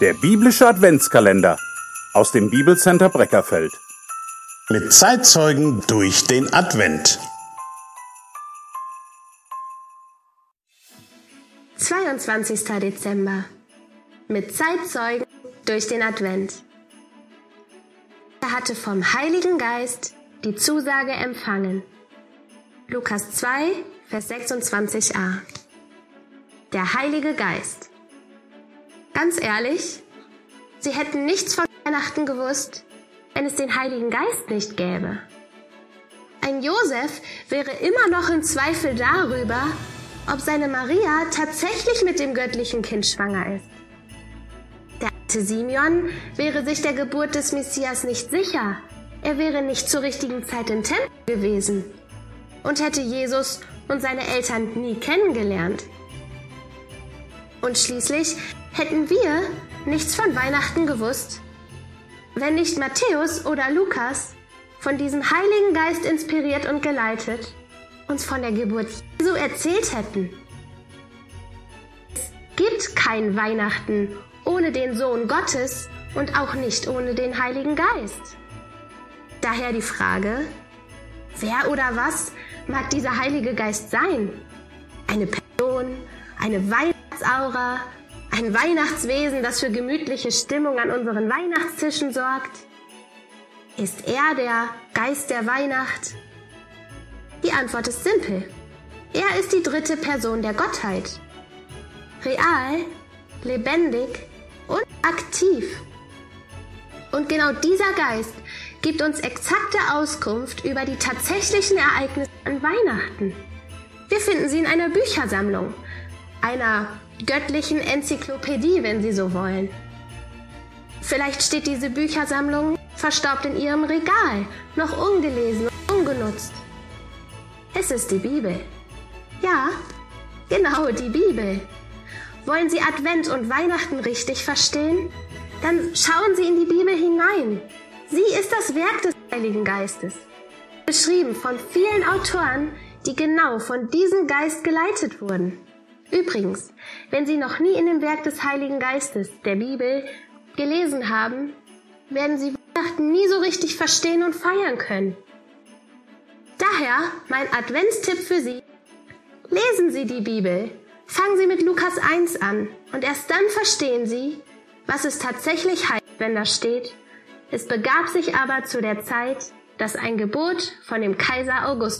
Der biblische Adventskalender aus dem Bibelcenter Breckerfeld. Mit Zeitzeugen durch den Advent. 22. Dezember. Mit Zeitzeugen durch den Advent. Er hatte vom Heiligen Geist die Zusage empfangen. Lukas 2, Vers 26a. Der Heilige Geist. Ganz ehrlich, sie hätten nichts von Weihnachten gewusst, wenn es den Heiligen Geist nicht gäbe. Ein Josef wäre immer noch im Zweifel darüber, ob seine Maria tatsächlich mit dem göttlichen Kind schwanger ist. Der alte Simeon wäre sich der Geburt des Messias nicht sicher. Er wäre nicht zur richtigen Zeit im Tempel gewesen und hätte Jesus und seine Eltern nie kennengelernt. Und schließlich hätten wir nichts von Weihnachten gewusst, wenn nicht Matthäus oder Lukas von diesem Heiligen Geist inspiriert und geleitet uns von der Geburt Jesu erzählt hätten. Es gibt kein Weihnachten ohne den Sohn Gottes und auch nicht ohne den Heiligen Geist. Daher die Frage, wer oder was mag dieser Heilige Geist sein? Eine Person, eine Weihnachtsaura, ein Weihnachtswesen, das für gemütliche Stimmung an unseren Weihnachtstischen sorgt? Ist er der Geist der Weihnacht? Die Antwort ist simpel. Er ist die dritte Person der Gottheit. Real, lebendig und aktiv. Und genau dieser Geist gibt uns exakte Auskunft über die tatsächlichen Ereignisse an Weihnachten. Wir finden sie in einer Büchersammlung, einer göttlichen Enzyklopädie, wenn Sie so wollen. Vielleicht steht diese Büchersammlung verstaubt in Ihrem Regal, noch ungelesen und ungenutzt. Es ist die Bibel. Ja, genau die Bibel. Wollen Sie Advent und Weihnachten richtig verstehen? Dann schauen Sie in die Bibel hinein. Sie ist das Werk des Heiligen Geistes. Beschrieben von vielen Autoren, die genau von diesem Geist geleitet wurden. Übrigens, wenn Sie noch nie in dem Werk des Heiligen Geistes, der Bibel, gelesen haben, werden Sie Weihnachten nie so richtig verstehen und feiern können. Daher mein Adventstipp für Sie. Lesen Sie die Bibel. Fangen Sie mit Lukas 1 an und erst dann verstehen Sie, was es tatsächlich heißt, wenn da steht. Es begab sich aber zu der Zeit, dass ein Gebot von dem Kaiser August